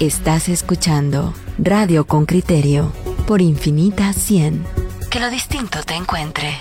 Estás escuchando Radio con Criterio por Infinita 100. Que lo distinto te encuentre.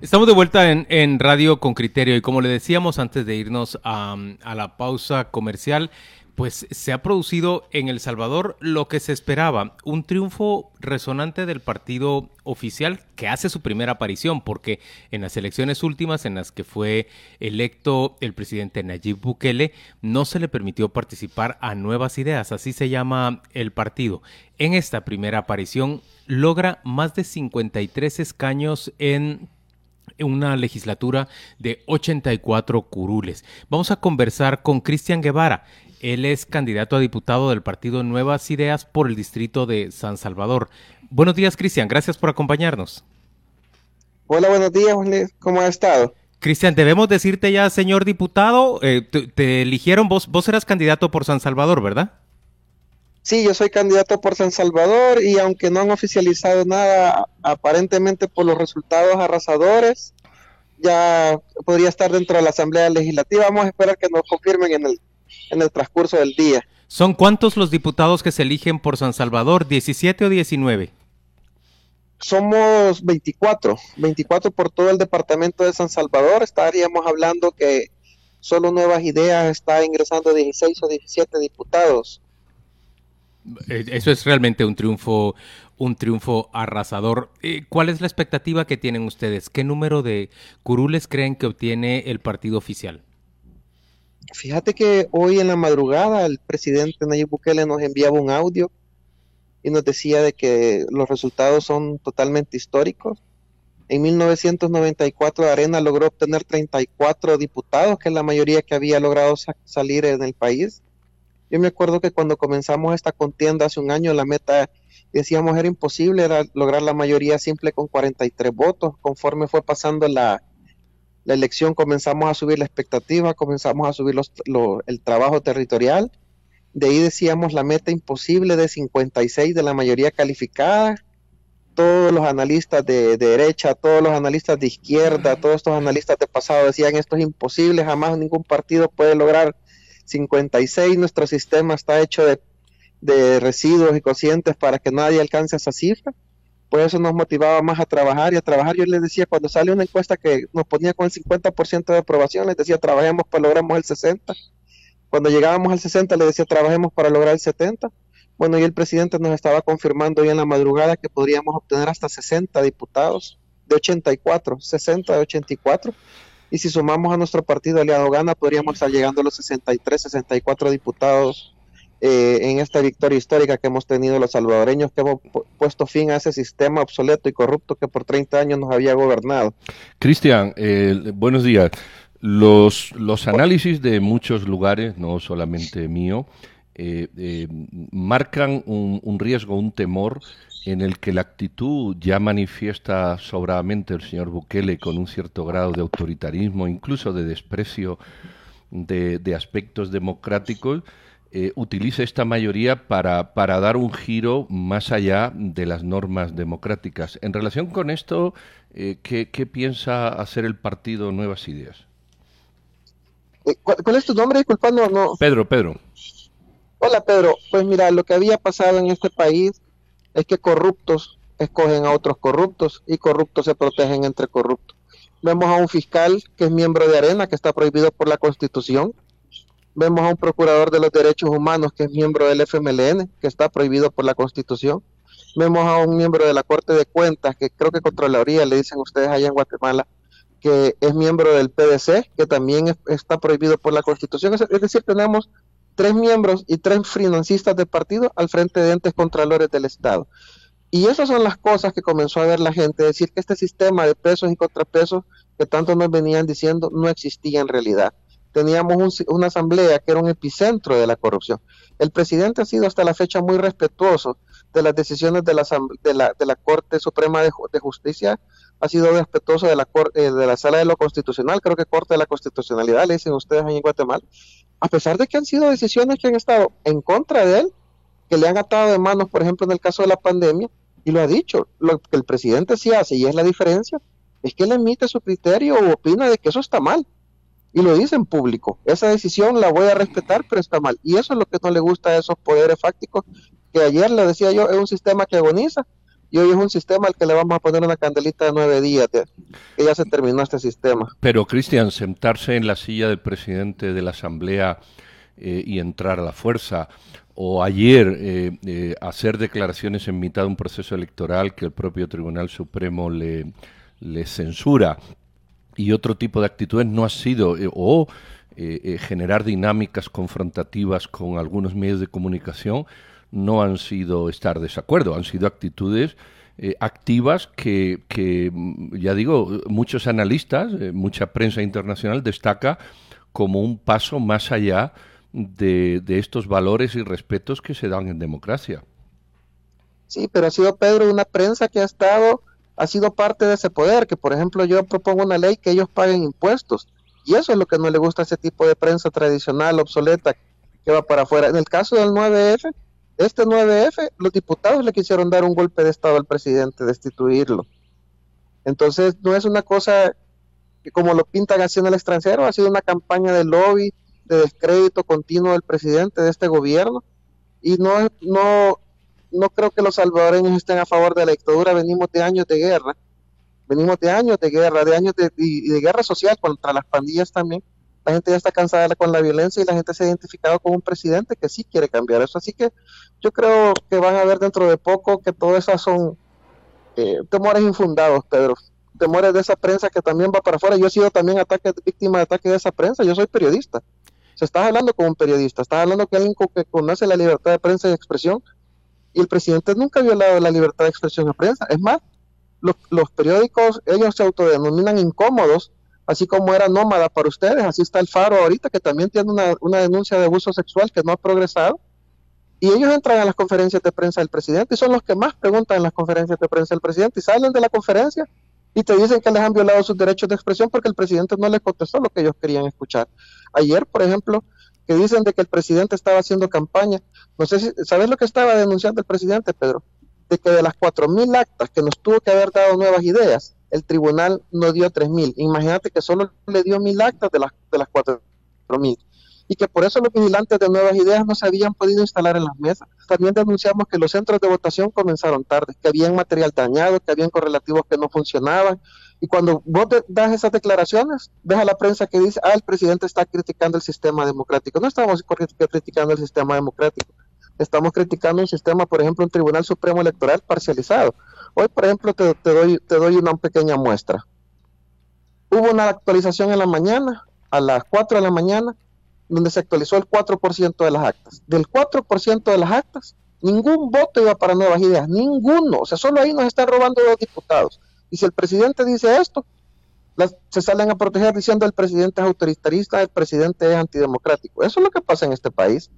Estamos de vuelta en, Radio con Criterio y como le decíamos antes de irnos a, a la pausa comercial, pues se ha producido en El Salvador lo que se esperaba, un triunfo resonante del partido oficial que hace su primera aparición, porque en las elecciones últimas en las que fue electo el presidente Nayib Bukele, no se le permitió participar a nuevas ideas, así se llama el partido. En esta primera aparición logra más de 53 escaños en una legislatura de 84 curules. Vamos a conversar con Cristian Guevara. Él es candidato a diputado del partido Nuevas Ideas por el distrito de San Salvador. Buenos días, Cristian. Gracias por acompañarnos. Hola, buenos días, ¿Cómo ha estado? Cristian, debemos decirte ya, señor diputado, eh, te, eligieron, vos, vos eras candidato por San Salvador, ¿verdad? Sí, yo soy candidato por San Salvador y aunque no han oficializado nada, aparentemente por los resultados arrasadores, ya podría estar dentro de la Asamblea Legislativa. Vamos a esperar que nos confirmen en el en el transcurso del día. ¿Son cuántos los diputados que se eligen por San Salvador? ¿17 o 19? Somos 24, 24 por todo el departamento de San Salvador. Estaríamos hablando que solo Nuevas Ideas está ingresando 16 o 17 diputados. Eh, eso es realmente un triunfo, un triunfo arrasador. Eh, ¿Cuál es la expectativa que tienen ustedes? ¿Qué número de curules creen que obtiene el partido oficial? Fíjate que hoy en la madrugada el presidente Nayib Bukele nos enviaba un audio y nos decía de que los resultados son totalmente históricos. En 1994 Arena logró obtener 34 diputados, que es la mayoría que había logrado salir en el país. Yo me acuerdo que cuando comenzamos esta contienda hace un año, la meta decíamos era imposible era lograr la mayoría simple con 43 votos. Conforme fue pasando la, la elección comenzamos a subir la expectativa, comenzamos a subir el trabajo territorial. De ahí decíamos la meta imposible de 56 de la mayoría calificada. Todos los analistas de, derecha, todos los analistas de izquierda, todos estos analistas de pasado decían esto es imposible, jamás ningún partido puede lograr 56. Nuestro sistema está hecho de, de residuos y cocientes para que nadie alcance esa cifra pues eso nos motivaba más a trabajar y a trabajar. Yo les decía, cuando sale una encuesta que nos ponía con el 50% de aprobación, les decía, trabajemos para logramos el 60%. Cuando llegábamos al 60, les decía, trabajemos para lograr el 70%. Bueno, y el presidente nos estaba confirmando hoy en la madrugada que podríamos obtener hasta 60 diputados, de 84, 60 de 84. Y si sumamos a nuestro partido aliado Gana, podríamos estar llegando a los 63, 64 diputados eh, en esta victoria histórica que hemos tenido los salvadoreños, que hemos puesto fin a ese sistema obsoleto y corrupto que por 30 años nos había gobernado. Cristian, eh, buenos días. Los, los análisis de muchos lugares, no solamente mío, eh, marcan un, un, riesgo, un temor en el que la actitud ya manifiesta sobradamente el señor Bukele con un cierto grado de autoritarismo, incluso de desprecio de, de aspectos democráticos, eh, utilice esta mayoría para, para, dar un giro más allá de las normas democráticas. En relación con esto, eh, ¿qué, piensa hacer el partido Nuevas Ideas? Eh, ¿Cuál, es tu nombre? Disculpa, no, Pedro, Pedro. Hola, Pedro. Pues mira, lo que había pasado en este país es que corruptos escogen a otros corruptos y corruptos se protegen entre corruptos. Vemos a un fiscal que es miembro de Arena, que está prohibido por la Constitución, Vemos a un procurador de los derechos humanos que es miembro del FMLN, que está prohibido por la Constitución. Vemos a un miembro de la Corte de Cuentas, que creo que Contraloría le dicen ustedes allá en Guatemala, que es miembro del PDC, que también está prohibido por la Constitución. Es, decir, tenemos tres miembros y tres financistas de partido al frente de entes contralores del Estado. Y esas son las cosas que comenzó a ver la gente, decir que este sistema de pesos y contrapesos que tanto nos venían diciendo no existía en realidad teníamos una asamblea que era un epicentro de la corrupción. El presidente ha sido hasta la fecha muy respetuoso de las decisiones de la, de de Corte Suprema de, Justicia, ha sido respetuoso de la, eh, de la Sala de lo Constitucional, creo que Corte de la Constitucionalidad, le dicen ustedes ahí en Guatemala, a pesar de que han sido decisiones que han estado en contra de él, que le han atado de manos, por ejemplo, en el caso de la pandemia, y lo ha dicho, lo que el presidente sí hace, y es la diferencia, es que él emite su criterio o opina de que eso está mal y lo dice en público. Esa decisión la voy a respetar, pero está mal. Y eso es lo que no le gusta a esos poderes fácticos, que ayer le decía yo, es un sistema que agoniza, y hoy es un sistema al que le vamos a poner una candelita de nueve días, que ya se terminó este sistema. Pero, Cristian, sentarse en la silla del presidente de la Asamblea eh, y entrar a la fuerza, o ayer eh, eh, hacer declaraciones en mitad de un proceso electoral que el propio Tribunal Supremo le censura, y otro tipo de actitudes no ha sido, o generar dinámicas confrontativas con algunos medios de comunicación, no han sido estar desacuerdo, han sido actitudes eh, activas que, que, mm, ya digo, muchos analistas, eh, mucha prensa internacional destaca como un paso más allá de, de, estos valores y respetos que se dan en democracia. Sí, pero ha sido Pedro una prensa que ha estado, ha sido parte de ese poder, que por ejemplo yo propongo una ley que ellos paguen impuestos. Y eso es lo que no le gusta a ese tipo de prensa tradicional, obsoleta, que va para afuera. En el caso del 9F, este 9F, los diputados le quisieron dar un golpe de Estado al presidente, destituirlo. Entonces, no es una cosa que como lo pintan así en el extranjero, ha sido una campaña de lobby, de descrédito continuo del presidente de este gobierno. Y no, no, no creo que los salvadoreños estén a favor de la dictadura, venimos de años de guerra, venimos de años de guerra, de años de, de guerra social contra las pandillas también la gente ya está cansada con la violencia y la gente se ha identificado con un presidente que sí quiere cambiar eso. Así que yo creo que van a ver dentro de poco que todas esas son eh, temores infundados, Pedro. Temores de esa prensa que también va para afuera. Yo he sido también ataque, víctima de ataque de esa prensa. Yo soy periodista. Se está hablando con un periodista, estás hablando con alguien que conoce la libertad de prensa y expresión. Y el presidente nunca ha violado la libertad de expresión de prensa. Es más, los, los periódicos, ellos se autodenominan incómodos así como era nómada para ustedes, así está el Faro ahorita, que también tiene una, denuncia de abuso sexual que no ha progresado. Y ellos entran a las conferencias de prensa del presidente y son los que más preguntan en las conferencias de prensa del presidente y salen de la conferencia y te dicen que les han violado sus derechos de expresión porque el presidente no les contestó lo que ellos querían escuchar. Ayer, por ejemplo, que dicen de que el presidente estaba haciendo campaña. No sé si, ¿sabes lo que estaba denunciando el presidente, Pedro? De que de las 4.000 actas que nos tuvo que haber dado nuevas ideas, el tribunal no dio 3.000. Imagínate que solo le dio mil actas de las, de las 4.000 y que por eso los vigilantes de nuevas ideas no se habían podido instalar en las mesas. También denunciamos que los centros de votación comenzaron tarde, que habían material dañado, que habían correlativos que no funcionaban. Y cuando vos das esas declaraciones, ves a la prensa que dice, ah, el presidente está criticando el sistema democrático. No estamos criticando el sistema democrático. Estamos criticando un sistema, por ejemplo, un Tribunal Supremo Electoral parcializado. Hoy, por ejemplo, te, doy, te doy una pequeña muestra. Hubo una actualización en la mañana, a las 4 de la mañana, donde se actualizó el 4% de las actas. Del 4% de las actas, ningún voto iba para nuevas ideas, ninguno. O sea, solo ahí nos están robando dos diputados. Y si el presidente dice esto, se salen a proteger diciendo el presidente es autoritarista, el presidente es antidemocrático. Eso es lo que pasa en este país.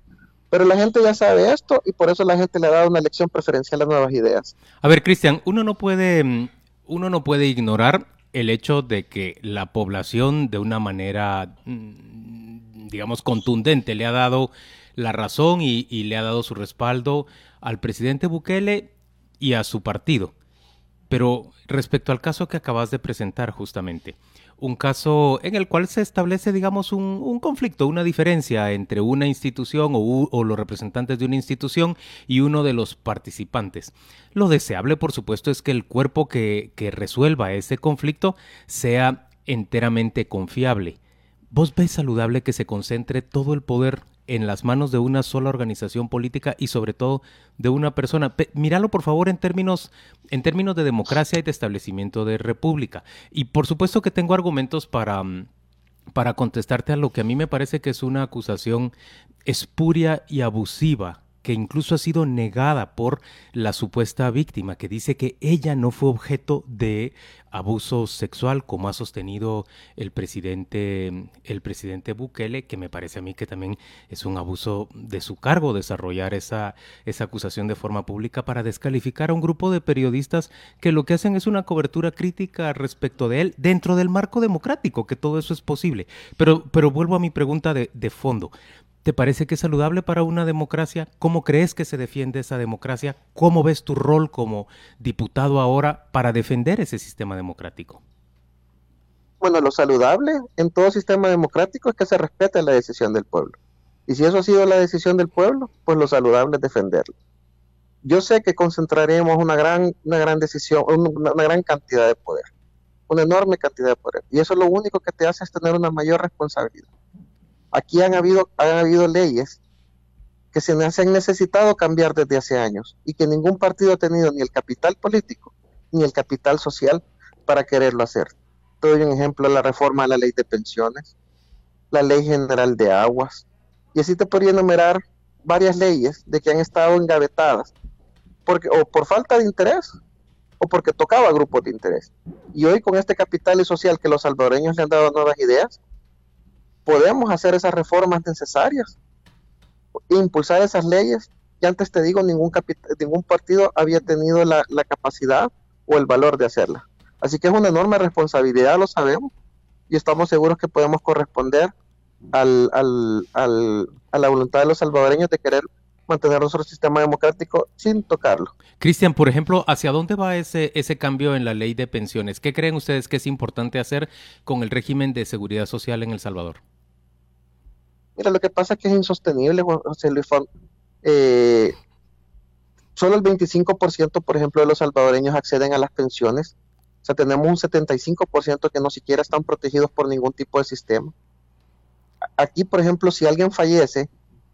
Pero la gente ya sabe esto y por eso la gente le ha dado una elección preferencial a nuevas ideas. A ver, Cristian, uno no puede, mm, uno no puede ignorar el hecho de que la población de una manera, mm, digamos, contundente le ha dado la razón y, y le ha dado su respaldo al presidente Bukele y a su partido. Pero respecto al caso que acabas de presentar justamente, un caso en el cual se establece, digamos, un, conflicto, una diferencia entre una institución o, los representantes de una institución y uno de los participantes. Lo deseable, por supuesto, es que el cuerpo que, que resuelva ese conflicto sea enteramente confiable. ¿Vos ves saludable que se concentre todo el poder en las manos de una sola organización política y sobre todo de una persona. míralo por favor en términos, en términos de democracia y de establecimiento de república. Y por supuesto que tengo argumentos para, mm, para contestarte a lo que a mí me parece que es una acusación espuria y abusiva que incluso ha sido negada por la supuesta víctima, que dice que ella no fue objeto de abuso sexual, como ha sostenido el presidente, el presidente Bukele, que me parece a mí que también es un abuso de su cargo desarrollar esa, esa acusación de forma pública para descalificar a un grupo de periodistas que lo que hacen es una cobertura crítica respecto de él dentro del marco democrático, que todo eso es posible. Pero, pero vuelvo a mi pregunta de, de fondo. ¿Te parece que es saludable para una democracia? ¿Cómo crees que se defiende esa democracia? ¿Cómo ves tu rol como diputado ahora para defender ese sistema democrático? Bueno, lo saludable en todo sistema democrático es que se respete la decisión del pueblo. Y si eso ha sido la decisión del pueblo, pues lo saludable es defenderlo. Yo sé que concentraremos una gran, una gran decisión, una, una gran cantidad de poder, una enorme cantidad de poder. Y eso lo único que te hace es tener una mayor responsabilidad. Aquí han habido, han habido leyes que se han necesitado cambiar desde hace años y que ningún partido ha tenido ni el capital político ni el capital social para quererlo hacer. Te doy un ejemplo, la reforma de la ley de pensiones, la ley general de aguas, y así te podría enumerar varias leyes de que han estado engavetadas porque, o por falta de interés o porque tocaba grupos de interés. Y hoy con este capital y social que los salvadoreños le han dado nuevas ideas, podemos hacer esas reformas necesarias, impulsar esas leyes. Y antes te digo, ningún, ningún partido había tenido la, la capacidad o el valor de hacerla. Así que es una enorme responsabilidad, lo sabemos, y estamos seguros que podemos corresponder al, al, al, a la voluntad de los salvadoreños de querer mantener nuestro sistema democrático sin tocarlo. Cristian, por ejemplo, ¿hacia dónde va ese, ese cambio en la ley de pensiones? ¿Qué creen ustedes que es importante hacer con el régimen de seguridad social en El Salvador? Mira, lo que pasa es que es insostenible, José Luis eh, solo el 25%, por ejemplo, de los salvadoreños acceden a las pensiones. O sea, tenemos un 75% que no siquiera están protegidos por ningún tipo de sistema. Aquí, por ejemplo, si alguien fallece,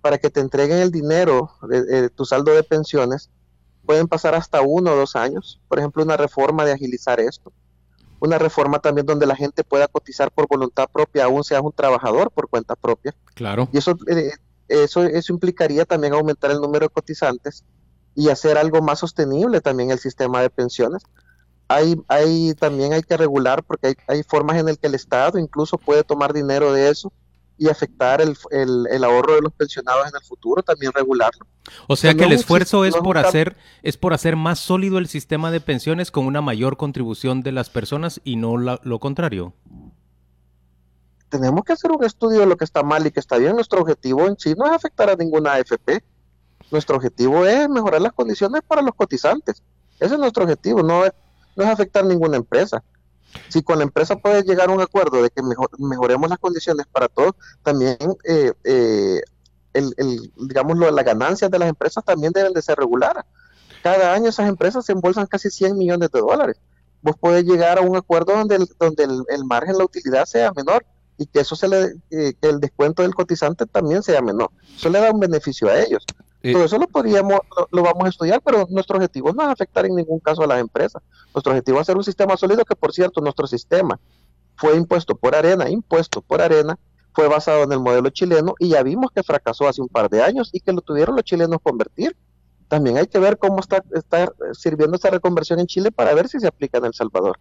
para que te entreguen el dinero de, tu saldo de pensiones, pueden pasar hasta uno o dos años. Por ejemplo, una reforma de agilizar esto. Una reforma también donde la gente pueda cotizar por voluntad propia, aún sea un trabajador por cuenta propia. Claro. Y eso, eh, eso, eso implicaría también aumentar el número de cotizantes y hacer algo más sostenible también el sistema de pensiones. Hay, hay también hay que regular porque hay, hay formas en las que el Estado incluso puede tomar dinero de eso y afectar el, el, ahorro de los pensionados en el futuro, también regularlo. O sea que el esfuerzo es por hacer es por hacer más sólido el sistema de pensiones con una mayor contribución de las personas y no lo contrario. Tenemos que hacer un estudio de lo que está mal y que está bien. Nuestro objetivo en sí no es afectar a ninguna AFP. Nuestro objetivo es mejorar las condiciones para los cotizantes. Ese es nuestro objetivo, no es, no es afectar ninguna empresa si con la empresa puede llegar a un acuerdo de que mejoremos las condiciones para todos, también eh, eh, el, digamos, las ganancias de las empresas también deben de ser reguladas. Cada año esas empresas se embolsan casi 100 millones de dólares. Vos podés llegar a un acuerdo donde el, donde el, margen, la utilidad sea menor y que eso se le, eh, que el descuento del cotizante también sea menor. Eso le da un beneficio a ellos. Eh, Todo eso lo podríamos, lo, vamos a estudiar, pero nuestro objetivo no es afectar en ningún caso a las empresas. Nuestro objetivo es hacer un sistema sólido que, por cierto, nuestro sistema fue impuesto por arena, impuesto por arena, fue basado en el modelo chileno y ya vimos que fracasó hace un par de años y que lo tuvieron los chilenos convertir. También hay que ver cómo está, está sirviendo esta reconversión en Chile para ver si se aplica en El Salvador.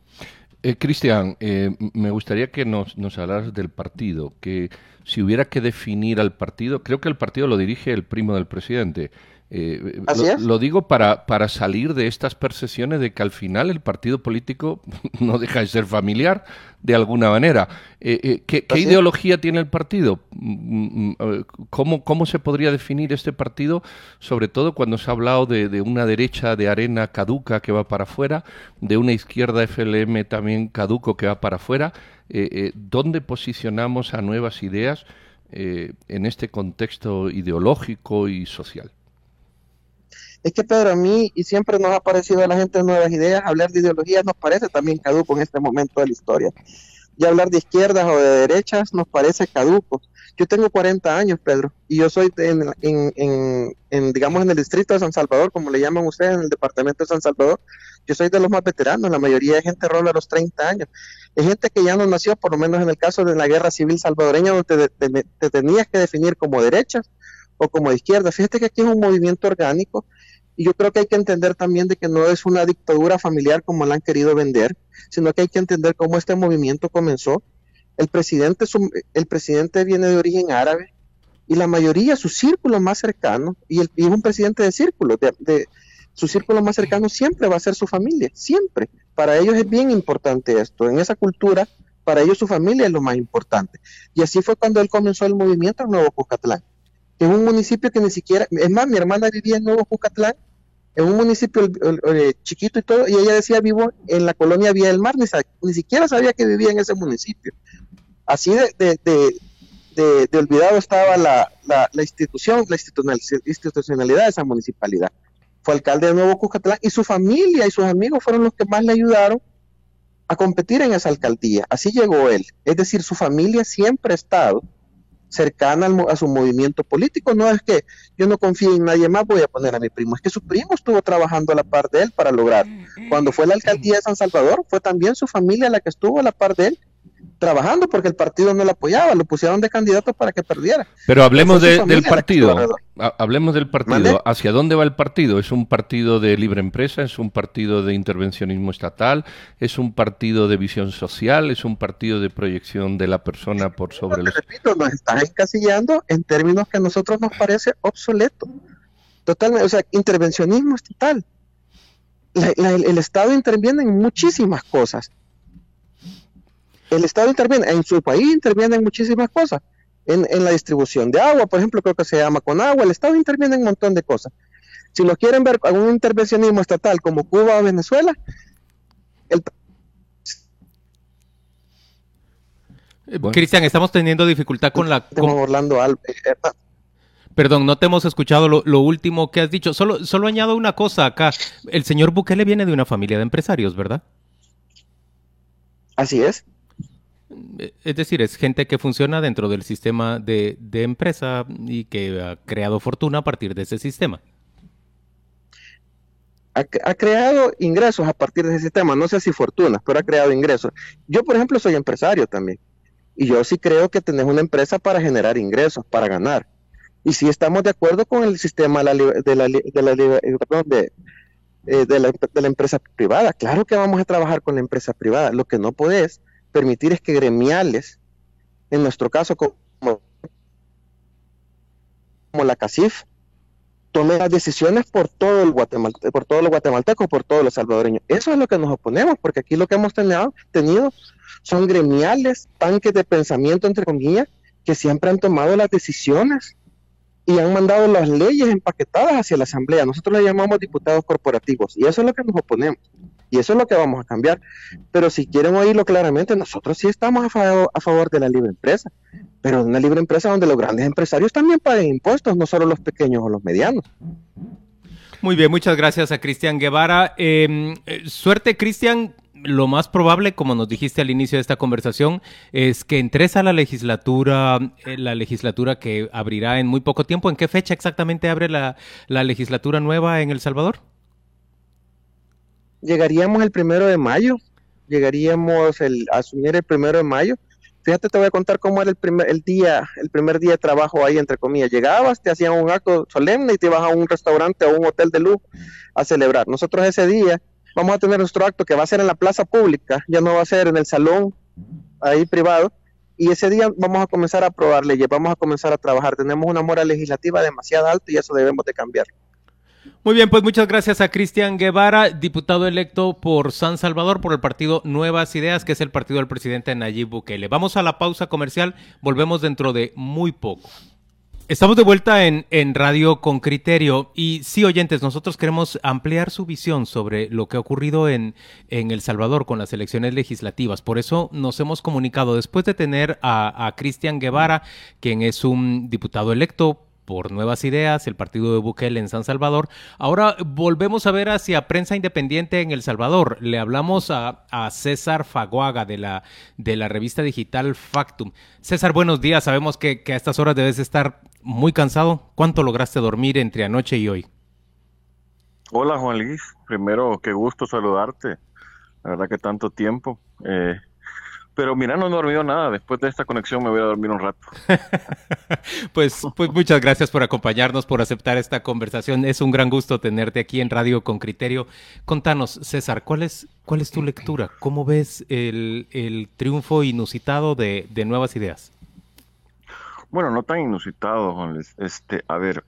Eh, Cristian, eh, me gustaría que nos, nos hablaras del partido, que si hubiera que definir al partido, creo que el partido lo dirige el primo del presidente. Eh, lo, digo para, para salir de estas percepciones de que al final el partido político no deja de ser familiar de alguna manera. Eh, eh, ¿Qué, ideología tiene el partido? Mm, mm, ¿Cómo, ¿Cómo se podría definir este partido? Sobre todo cuando se ha hablado de, de una derecha de arena caduca que va para afuera, de una izquierda FLM también caduco que va para afuera. ¿Dónde posicionamos a nuevas ideas en este contexto ideológico y social? Es que Pedro, a mí y siempre nos ha parecido a la gente nuevas ideas, hablar de ideologías nos parece también caduco en este momento de la historia. Y hablar de izquierdas o de derechas nos parece caduco. Yo tengo 40 años, Pedro, y yo soy en, en, digamos, en el distrito de San Salvador, como le llaman ustedes, en el departamento de San Salvador. Yo soy de los más veteranos, la mayoría de gente rola a los 30 años. Es gente que ya no nació, por lo menos en el caso de la guerra civil salvadoreña, donde te, tenías que definir como derechas o como izquierda. Fíjate que aquí es un movimiento orgánico y yo creo que hay que entender también de que no es una dictadura familiar como la han querido vender, sino que hay que entender cómo este movimiento comenzó. El presidente, el presidente viene de origen árabe y la mayoría, su círculo más cercano, y, el, es un presidente de círculo, de, su círculo más cercano siempre va a ser su familia, siempre. Para ellos es bien importante esto. En esa cultura, para ellos su familia es lo más importante. Y así fue cuando él comenzó el movimiento en Nuevo Cucatlán, es un municipio que ni siquiera, es más, mi hermana vivía en Nuevo Cucatlán en un municipio chiquito y todo, y ella decía vivo en la colonia Vía del Mar, ni, siquiera sabía que vivía en ese municipio. Así de, de, olvidado estaba la, la, institución, la institucionalidad de esa municipalidad. Fue alcalde de Nuevo Cuscatlán y su familia y sus amigos fueron los que más le ayudaron a competir en esa alcaldía. Así llegó él. Es decir, su familia siempre ha estado cercana a su movimiento político. No es que yo no confíe en nadie más, voy a poner a mi primo. Es que su primo estuvo trabajando a la par de él para lograr. Mm, mm. Cuando fue la alcaldía de San Salvador, fue también su familia la que estuvo a la par de él trabajando porque el partido no lo apoyaba, lo pusieron de candidato para que perdiera. Pero hablemos del partido, hablemos del partido. ¿Hacia dónde va el partido? ¿Es un partido de libre empresa? ¿Es un partido de intervencionismo estatal? ¿Es un partido de visión social? ¿Es un partido de proyección de la persona por sobre los... Repito, nos están encasillando en términos que a nosotros nos parece obsoleto. Totalmente, o sea, intervencionismo estatal. el Estado interviene en muchísimas cosas el Estado interviene, en su país interviene en muchísimas cosas. En, la distribución de agua, por ejemplo, creo que se llama con agua, el Estado interviene en un montón de cosas. Si lo quieren ver con un intervencionismo estatal como Cuba o Venezuela, el... Eh, Cristian, estamos teniendo dificultad con la... Con... Orlando eh, Perdón, no te hemos escuchado lo, lo, último que has dicho. Solo, solo añado una cosa acá. El señor Bukele viene de una familia de empresarios, ¿verdad? Así es. Es decir, es gente que funciona dentro del sistema de, empresa y que ha creado fortuna a partir de ese sistema. Ha, creado ingresos a partir de ese sistema, no sé si fortuna, pero ha creado ingresos. Yo, por ejemplo, soy empresario también. Y yo sí creo que tenés una empresa para generar ingresos, para ganar. Y sí estamos de acuerdo con el sistema de la, de de eh, de, la, de la empresa privada. Claro que vamos a trabajar con la empresa privada. Lo que no podés permitir es que gremiales, en nuestro caso como, la CACIF, tome las decisiones por todo el guatemalteco, por todos los guatemaltecos, por todos los salvadoreños. Eso es lo que nos oponemos, porque aquí lo que hemos tenido, tenido son gremiales, tanques de pensamiento, entre comillas, que siempre han tomado las decisiones y han mandado las leyes empaquetadas hacia la Asamblea. Nosotros le llamamos diputados corporativos y eso es lo que nos oponemos. Y eso es lo que vamos a cambiar. Pero si quieren oírlo claramente, nosotros sí estamos a, favor, de la libre empresa, pero de una libre empresa donde los grandes empresarios también paguen impuestos, no solo los pequeños o los medianos. Muy bien, muchas gracias a Cristian Guevara. Em, eh, suerte, Cristian. Lo más probable, como nos dijiste al inicio de esta conversación, es que entres a la legislatura, eh, la legislatura que abrirá en muy poco tiempo. ¿En qué fecha exactamente abre la legislatura nueva en El Salvador? Llegaríamos el primero de mayo, llegaríamos el, a asumir el primero de mayo. Fíjate, te voy a contar cómo era el primer, el día, el primer día de trabajo ahí, entre comillas. Llegabas, te hacían un acto solemne y te ibas a un restaurante o un hotel de luz a celebrar. Nosotros ese día vamos a tener nuestro acto que va a ser en la plaza pública, ya no va a ser en el salón ahí privado. Y ese día vamos a comenzar a aprobar leyes, vamos a comenzar a trabajar. Tenemos una moral legislativa demasiado alta y eso debemos de cambiar. Muy bien, pues muchas gracias a Cristian Guevara, diputado electo por San Salvador por el partido Nuevas Ideas, que es el partido del presidente Nayib Bukele. Vamos a la pausa comercial, volvemos dentro de muy poco. Estamos de vuelta en, en, Radio con Criterio y sí, oyentes, nosotros queremos ampliar su visión sobre lo que ha ocurrido en, en El Salvador con las elecciones legislativas. Por eso nos hemos comunicado después de tener a, a Cristian Guevara, quien es un diputado electo por Nuevas Ideas, el partido de Bukele en San Salvador. Ahora volvemos a ver hacia prensa independiente en El Salvador. Le hablamos a, César Faguaga de la, de la revista digital Factum. César, buenos días. Sabemos que, a estas horas debes estar muy cansado. ¿Cuánto lograste dormir entre anoche y hoy? Hola Juan Luis, primero qué gusto saludarte. La verdad que tanto tiempo. Eh, pero mira, no he dormido nada. Después de esta conexión me voy a dormir un rato. pues, pues muchas gracias por acompañarnos, por aceptar esta conversación. Es un gran gusto tenerte aquí en Radio con Criterio. Contanos, César, ¿cuál es, cuál es tu lectura? ¿Cómo ves el, el triunfo inusitado de, de, Nuevas Ideas? Bueno, no tan inusitado, Juan Este, a ver,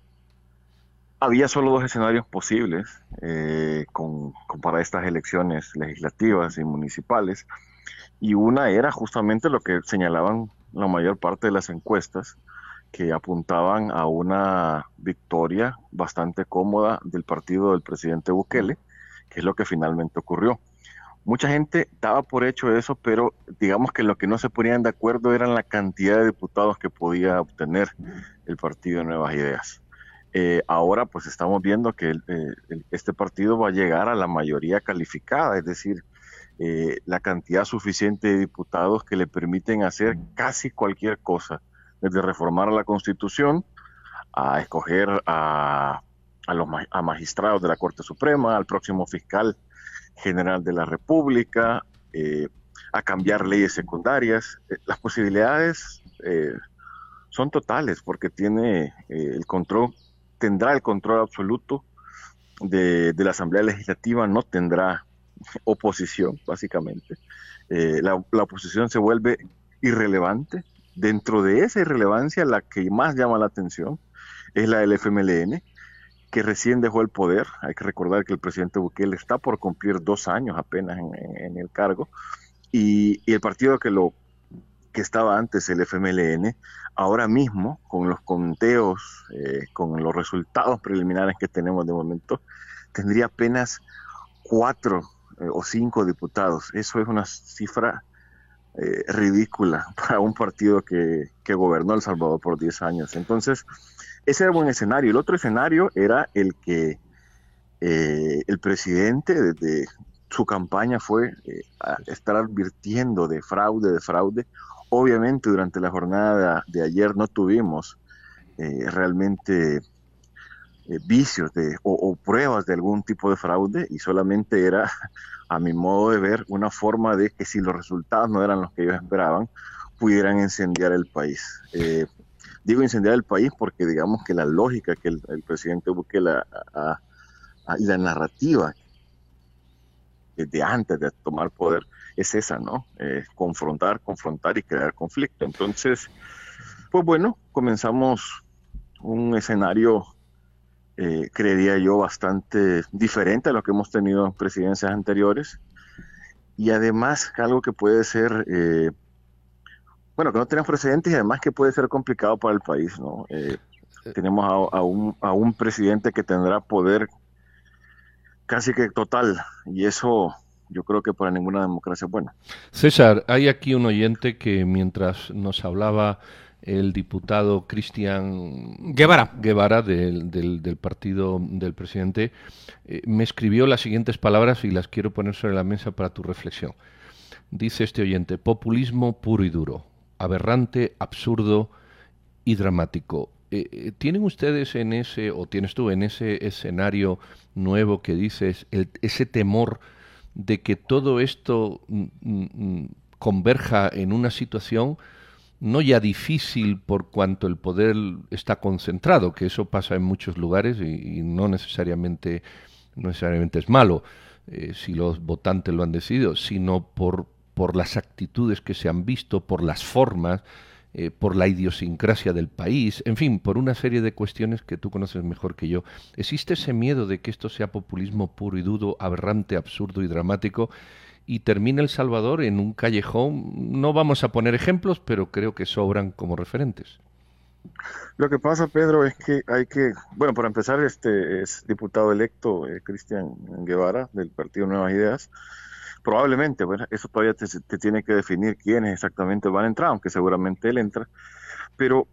había solo dos escenarios posibles eh, con, con, para estas elecciones legislativas y municipales y una era justamente lo que señalaban la mayor parte de las encuestas, que apuntaban a una victoria bastante cómoda del partido del presidente Bukele, que es lo que finalmente ocurrió. Mucha gente daba por hecho eso, pero digamos que lo que no se ponían de acuerdo eran la cantidad de diputados que podía obtener el partido de Nuevas Ideas. Eh, ahora pues estamos viendo que eh, este partido va a llegar a la mayoría calificada, es decir, eh, la cantidad suficiente de diputados que le permiten hacer casi cualquier cosa, desde reformar la constitución a escoger a, los a magistrados de la Corte Suprema, al próximo fiscal general de la República, eh, a cambiar leyes secundarias. Eh, las posibilidades eh, son totales porque tiene el control, tendrá el control absoluto de, la Asamblea Legislativa, no tendrá oposición, básicamente. La, la, oposición se vuelve irrelevante. Dentro de esa irrelevancia, la que más llama la atención es la del FMLN, que recién dejó el poder. Hay que recordar que el presidente Bukele está por cumplir dos años apenas en, el cargo. Y, el partido que lo que estaba antes, el FMLN, ahora mismo, con los conteos, eh, con los resultados preliminares que tenemos de momento, tendría apenas cuatro eh, o cinco diputados. Eso es una cifra eh, ridícula para un partido que, que gobernó El Salvador por 10 años. Entonces, ese era un escenario. El otro escenario era el que eh, el presidente desde su campaña fue eh, estar advirtiendo de fraude, de fraude. Obviamente durante la jornada de, ayer no tuvimos eh, vicios de, o, pruebas de algún tipo de fraude y solamente era, a mi modo de ver, una forma de que si los resultados no eran los que ellos esperaban, pudieran incendiar el país. Digo incendiar el país porque digamos que la lógica que el, presidente busque la, y la narrativa desde antes de tomar poder es esa, ¿no? confrontar, confrontar y crear conflicto. Entonces, pues bueno, comenzamos un escenario, eh, creería yo, bastante diferente a lo que hemos tenido en presidencias anteriores. Y además, algo que puede ser eh, bueno, que no tenemos precedentes y además que puede ser complicado para el país, ¿no? Eh, eh. tenemos a, un, a un presidente que tendrá poder casi que total y eso yo creo que para ninguna democracia es bueno. César, hay aquí un oyente que mientras nos hablaba el diputado Cristian Guevara, Guevara del, del, partido del presidente, eh, me escribió las siguientes palabras y las quiero poner sobre la mesa para tu reflexión. Dice este oyente, populismo puro y duro aberrante, absurdo y dramático. Eh, eh, ¿Tienen ustedes en ese, o tienes tú en ese escenario nuevo que dices, ese temor de que todo esto mm, mm, mm, converja en una situación no ya difícil por cuanto el poder está concentrado, que eso pasa en muchos lugares y, no necesariamente, necesariamente es malo eh, si los votantes lo han decidido, sino por, por las actitudes que se han visto, por las formas, eh, por la idiosincrasia del país, en fin, por una serie de cuestiones que tú conoces mejor que yo. ¿Existe ese miedo de que esto sea populismo puro y duro, aberrante, absurdo y dramático? Y termine El Salvador en un callejón. No vamos a poner ejemplos, pero creo que sobran como referentes. Lo que pasa, Pedro, es que hay que, bueno, para empezar, este es diputado electo eh, Cristian Guevara del Partido Nuevas Ideas probablemente, bueno, eso todavía te, tiene que definir quiénes exactamente van a entrar, aunque seguramente él entra, pero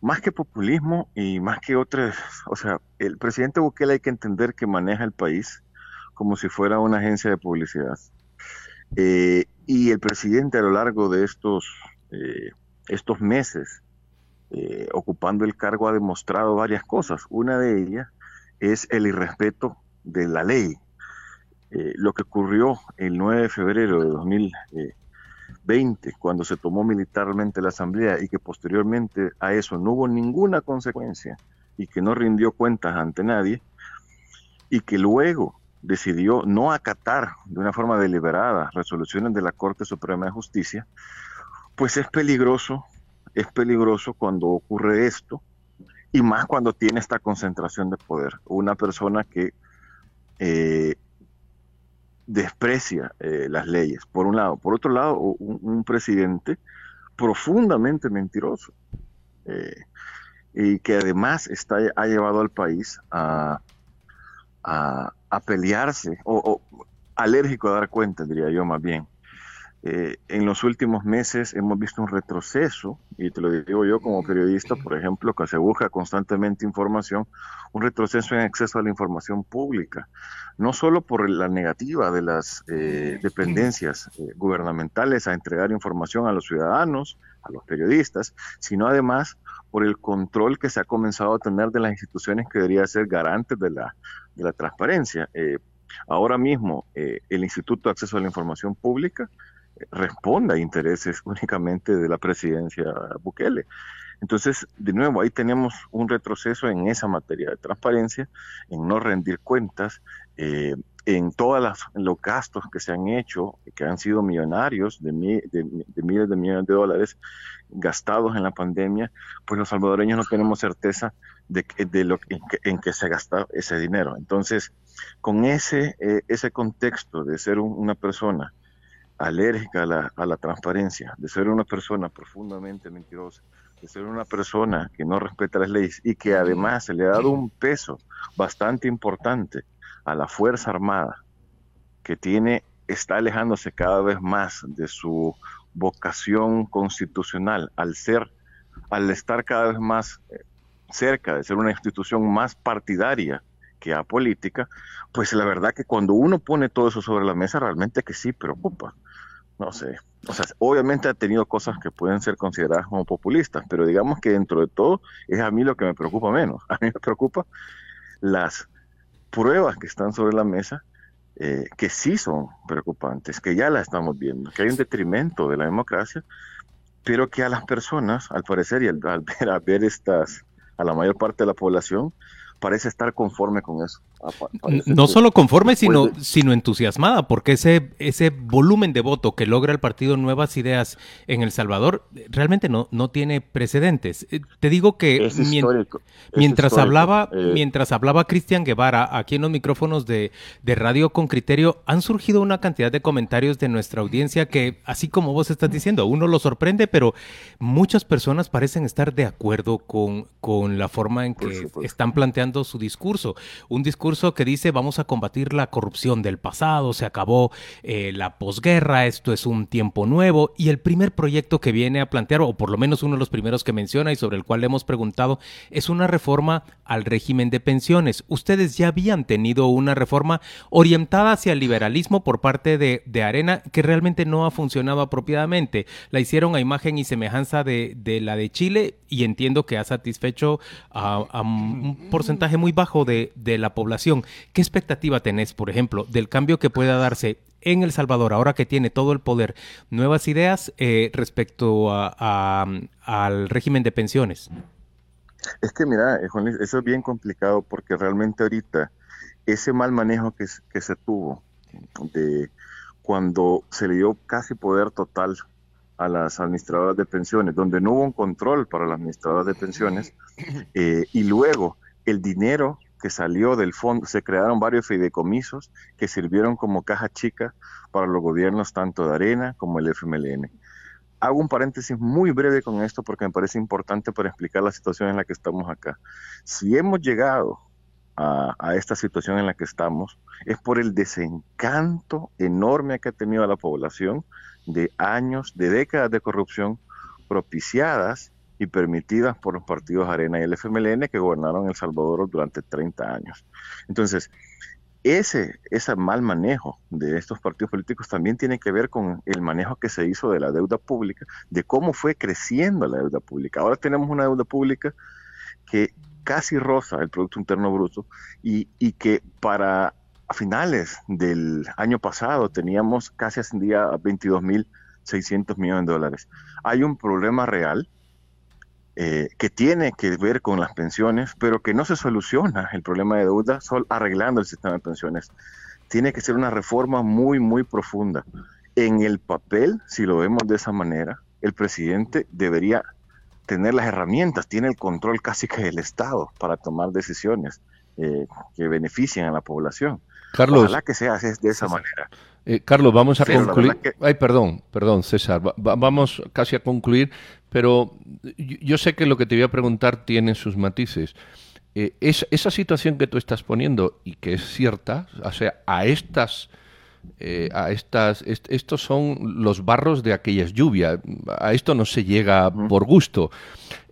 más que populismo y más que otras, o sea, el presidente Bukele hay que entender que maneja el país como si fuera una agencia de publicidad. Eh, y el presidente a lo largo de estos, eh, estos meses eh, ocupando el cargo ha demostrado varias cosas. Una de ellas es el irrespeto de la ley, lo que ocurrió el 9 de febrero de 2020, cuando se tomó militarmente la asamblea y que posteriormente a eso no hubo ninguna consecuencia y que no rindió cuentas ante nadie, y que luego decidió no acatar de una forma deliberada resoluciones de la Corte Suprema de Justicia, pues es peligroso, es peligroso cuando ocurre esto, y más cuando tiene esta concentración de poder. Una persona que eh, desprecia eh, las leyes, por un lado. Por otro lado, un, presidente profundamente mentiroso. eh, y que además está, ha llevado al país a, a, pelearse, o, alérgico a dar cuenta, diría yo más bien. Eh, en los últimos meses hemos visto un retroceso, y te lo digo yo como periodista, por ejemplo, que se busca constantemente información, un retroceso en acceso a la información pública, no solo por la negativa de las eh, dependencias eh, gubernamentales a entregar información a los ciudadanos, a los periodistas, sino además por el control que se ha comenzado a tener de las instituciones que deberían ser garantes de la, de la transparencia. Eh, ahora mismo, eh, el Instituto de Acceso a la Información Pública eh, responde a intereses únicamente de la presidencia Bukele. Entonces, de nuevo, ahí tenemos un retroceso en esa materia de transparencia, en no rendir cuentas, en todos los gastos que se han hecho, que han sido millonarios, de, de, miles de millones de dólares gastados en la pandemia, pues los salvadoreños no tenemos certeza de, de lo en que, en que se gasta ese dinero. Entonces, con ese, eh, ese contexto de ser una persona alérgica a la, a la transparencia, de ser una persona profundamente mentirosa, de ser una persona que no respeta las leyes y que además se le ha dado un peso bastante importante a la Fuerza Armada, que tiene, está alejándose cada vez más de su vocación constitucional, al ser, al estar cada vez más eh, cerca de ser una institución más partidaria que apolítica, pues la verdad que cuando uno pone todo eso sobre la mesa, realmente que sí preocupa. No sé, o sea, obviamente ha tenido cosas que pueden ser consideradas como populistas, pero digamos que dentro de todo es a mí lo que me preocupa menos. A mí me preocupa las pruebas que están sobre la mesa eh, que sí son preocupantes, que ya la estamos viendo, que hay un detrimento de la democracia, pero que a las personas, al parecer, y al, ver, a ver estas, a la mayor parte de la población, parece estar conforme con eso. No solo conforme, sino, sino entusiasmada, porque ese, ese volumen de voto que logra el partido Nuevas Ideas en El Salvador realmente no, no tiene precedentes. Eh, te digo que mientras, hablaba, eh. mientras hablaba Cristian Guevara aquí en los micrófonos de, de Radio con Criterio, han surgido una cantidad de comentarios de nuestra audiencia que, así como vos estás diciendo, uno lo sorprende, pero muchas personas parecen estar de acuerdo con, con la forma en que están planteando su discurso. Un discurso que dice vamos a combatir la corrupción del pasado, se acabó eh, la posguerra, esto es un tiempo nuevo y el primer proyecto que viene a plantear, o por lo menos uno de los primeros que menciona y sobre el cual le hemos preguntado, es una reforma al régimen de pensiones. Ustedes ya habían tenido una reforma orientada hacia el liberalismo por parte de, Arena que realmente no ha funcionado apropiadamente. La hicieron a imagen y semejanza de, la de Chile y entiendo que ha satisfecho a, un porcentaje muy bajo de la población ¿Qué expectativa tenés, por ejemplo, del cambio que pueda darse en El Salvador, ahora que tiene todo el poder, nuevas ideas eh, respecto al régimen de pensiones? Es que mira, eh, eso es bien complicado porque realmente ahorita ese mal manejo que, que se tuvo de cuando se le dio casi poder total a las administradoras de pensiones, donde no hubo un control para las administradoras de pensiones, eh, y luego el dinero que salió del fondo, se crearon varios fideicomisos que sirvieron como caja chica para los gobiernos tanto de Arena como el FMLN. Hago un paréntesis muy breve con esto porque me parece importante para explicar la situación en la que estamos acá. Si hemos llegado a, a esta situación en la que estamos, es por el desencanto enorme que ha tenido la población de años, de décadas de corrupción propiciadas y permitidas por los partidos Arena y el FMLN que gobernaron El Salvador durante 30 años. Entonces, ese, ese mal manejo de estos partidos políticos también tiene que ver con el manejo que se hizo de la deuda pública, de cómo fue creciendo la deuda pública. Ahora tenemos una deuda pública que casi roza el Producto Interno Bruto y, y que para finales del año pasado teníamos casi ascendía a 22.600 millones de dólares. Hay un problema real eh, que tiene que ver con las pensiones, pero que no se soluciona el problema de deuda solo arreglando el sistema de pensiones. Tiene que ser una reforma muy, muy profunda. En el papel, si lo vemos de esa manera, el presidente debería tener las herramientas, tiene el control casi que del Estado para tomar decisiones eh, que beneficien a la población. Carlos, Ojalá que sea de esa manera. Eh, Carlos, vamos a concluir. Ay, perdón, perdón, César. vamos casi a concluir, pero yo sé que lo que te voy a preguntar tiene sus matices. Eh, esa situación que tú estás poniendo y que es cierta, o sea, a estas, eh, a estas, estos son los barros de aquellas lluvias. A esto no se llega por gusto.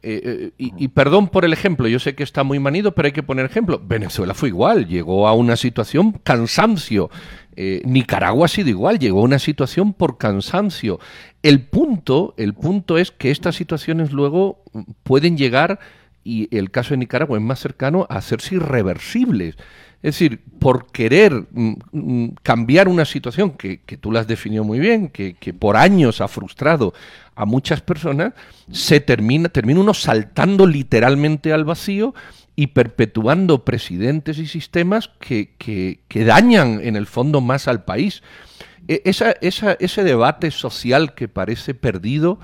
Eh, y, perdón por el ejemplo, yo sé que está muy manido, pero hay que poner ejemplo. Venezuela fue igual, llegó a una situación cansancio. Nicaragua ha sido igual, llegó a una situación por cansancio. El punto, el punto es que estas situaciones luego pueden llegar y el caso de Nicaragua es más cercano a hacerse irreversibles. Es decir, por querer mm, mm, cambiar una situación que, tú la has definido muy bien, que, por años ha frustrado a muchas personas, se termina, termina uno saltando literalmente al vacío y perpetuando presidentes y sistemas que, que dañan en el fondo más al país. E, esa, esa, ese debate social que parece perdido,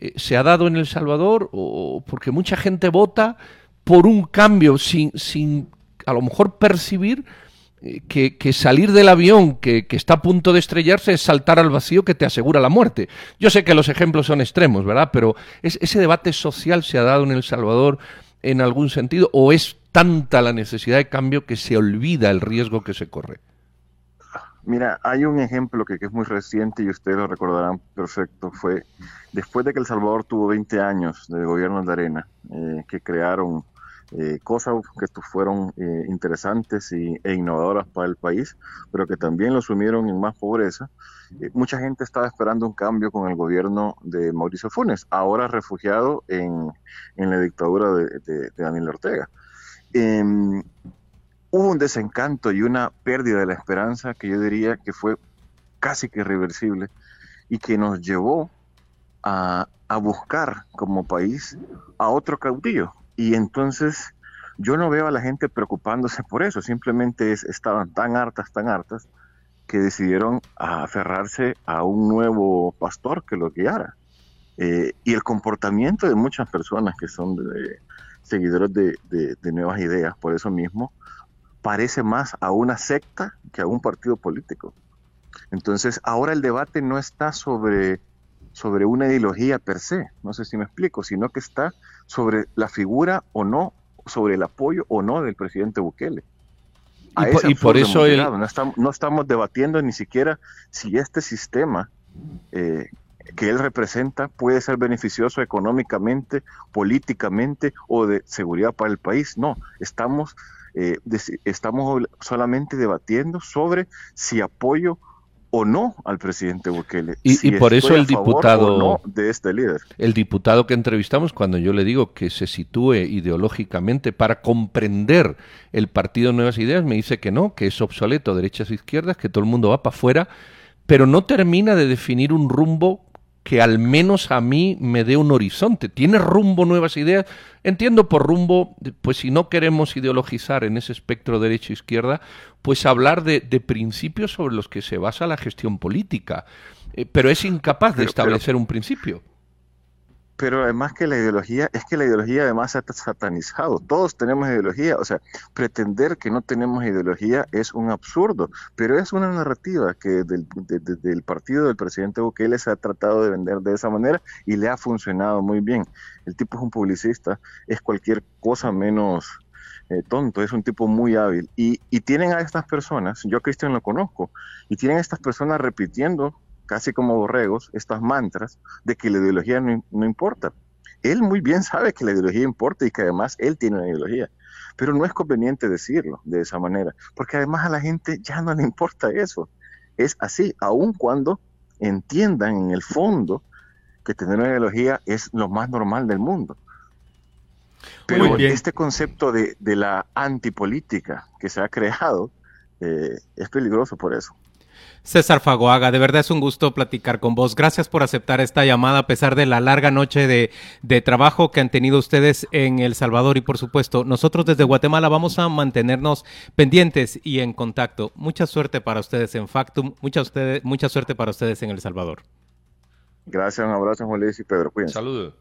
eh, se ha dado en El Salvador o porque mucha gente vota por un cambio sin, sin a lo mejor percibir eh, que, salir del avión que, está a punto de estrellarse es saltar al vacío que te asegura la muerte. Yo sé que los ejemplos son extremos, ¿verdad? Pero ese debate social se ha dado en El Salvador en algún sentido o es tanta la necesidad de cambio que se olvida el riesgo que se corre. Mira, hay un ejemplo que, es muy reciente y ustedes lo recordarán perfecto. Fue después de que El Salvador tuvo 20 años de gobierno de arena, eh, que crearon eh, cosas que fueron eh, interesantes e innovadoras para el país, pero que también lo sumieron en más pobreza. mucha gente estaba esperando un cambio con el gobierno de Mauricio Funes, ahora refugiado en, la dictadura de, de Daniel Ortega. Hubo un desencanto y una pérdida de la esperanza que yo diría que fue casi que irreversible y que nos llevó a, buscar como país a otro caudillo. Y entonces yo no veo a la gente preocupándose por eso, simplemente estaban tan hartas, tan hartas, que decidieron aferrarse a un nuevo pastor que lo guiara. Eh, y el comportamiento de muchas personas que son seguidores de, de, nuevas ideas, por eso mismo, parece más a una secta que a un partido político. Entonces, ahora el debate no está sobre, sobre una ideología per se, no sé si me explico, sino que está sobre la figura o no, sobre el apoyo o no del presidente Bukele. y, por, eso no, estamos, debatiendo ni siquiera si este sistema eh, que él representa puede ser beneficioso económicamente, políticamente o de seguridad para el país. No, estamos eh, estamos solamente debatiendo sobre si apoyo o no al presidente Bukele. Y, por eso el diputado de este líder. El diputado que entrevistamos, cuando yo le digo que se sitúe ideológicamente para comprender el partido Nuevas Ideas, me dice que no, que es obsoleto, derechas e izquierdas, que todo el mundo va para afuera, pero no termina de definir un rumbo que al menos a mí me dé un horizonte. ¿Tiene rumbo nuevas ideas? Entiendo por rumbo, pues si no queremos ideologizar en ese espectro derecha-izquierda, pues hablar de, principios sobre los que se basa la gestión política. Eh, pero es incapaz de establecer un principio. Pero además que la ideología, es que la ideología además se ha satanizado. Todos tenemos ideología, o sea, pretender que no tenemos ideología es un absurdo, pero es una narrativa que del, partido del presidente Bukele se ha tratado de vender de esa manera y le ha funcionado muy bien. El tipo es un publicista, es cualquier cosa menos eh, tonto, es un tipo muy hábil. Y, y tienen a estas personas, yo a Cristian lo conozco, y tienen a estas personas repitiendo casi como borregos, estas mantras de que la ideología no, importa. Él muy bien sabe que la ideología importa y que además él tiene una ideología, pero no es conveniente decirlo de esa manera, porque además a la gente ya no le importa eso. Es así, aun cuando entiendan en el fondo que tener una ideología es lo más normal del mundo. Pero este concepto de, la antipolítica que se ha creado eh, es peligroso por eso. César Fagoaga, de verdad es un gusto platicar con vos. Gracias por aceptar esta llamada a pesar de la larga noche de, de, trabajo que han tenido ustedes en El Salvador y por supuesto nosotros desde Guatemala vamos a mantenernos pendientes y en contacto. Mucha suerte para ustedes en Factum, mucha, ustedes, mucha suerte para ustedes en El Salvador. Gracias, un abrazo Juan Luis y Pedro. Saludos.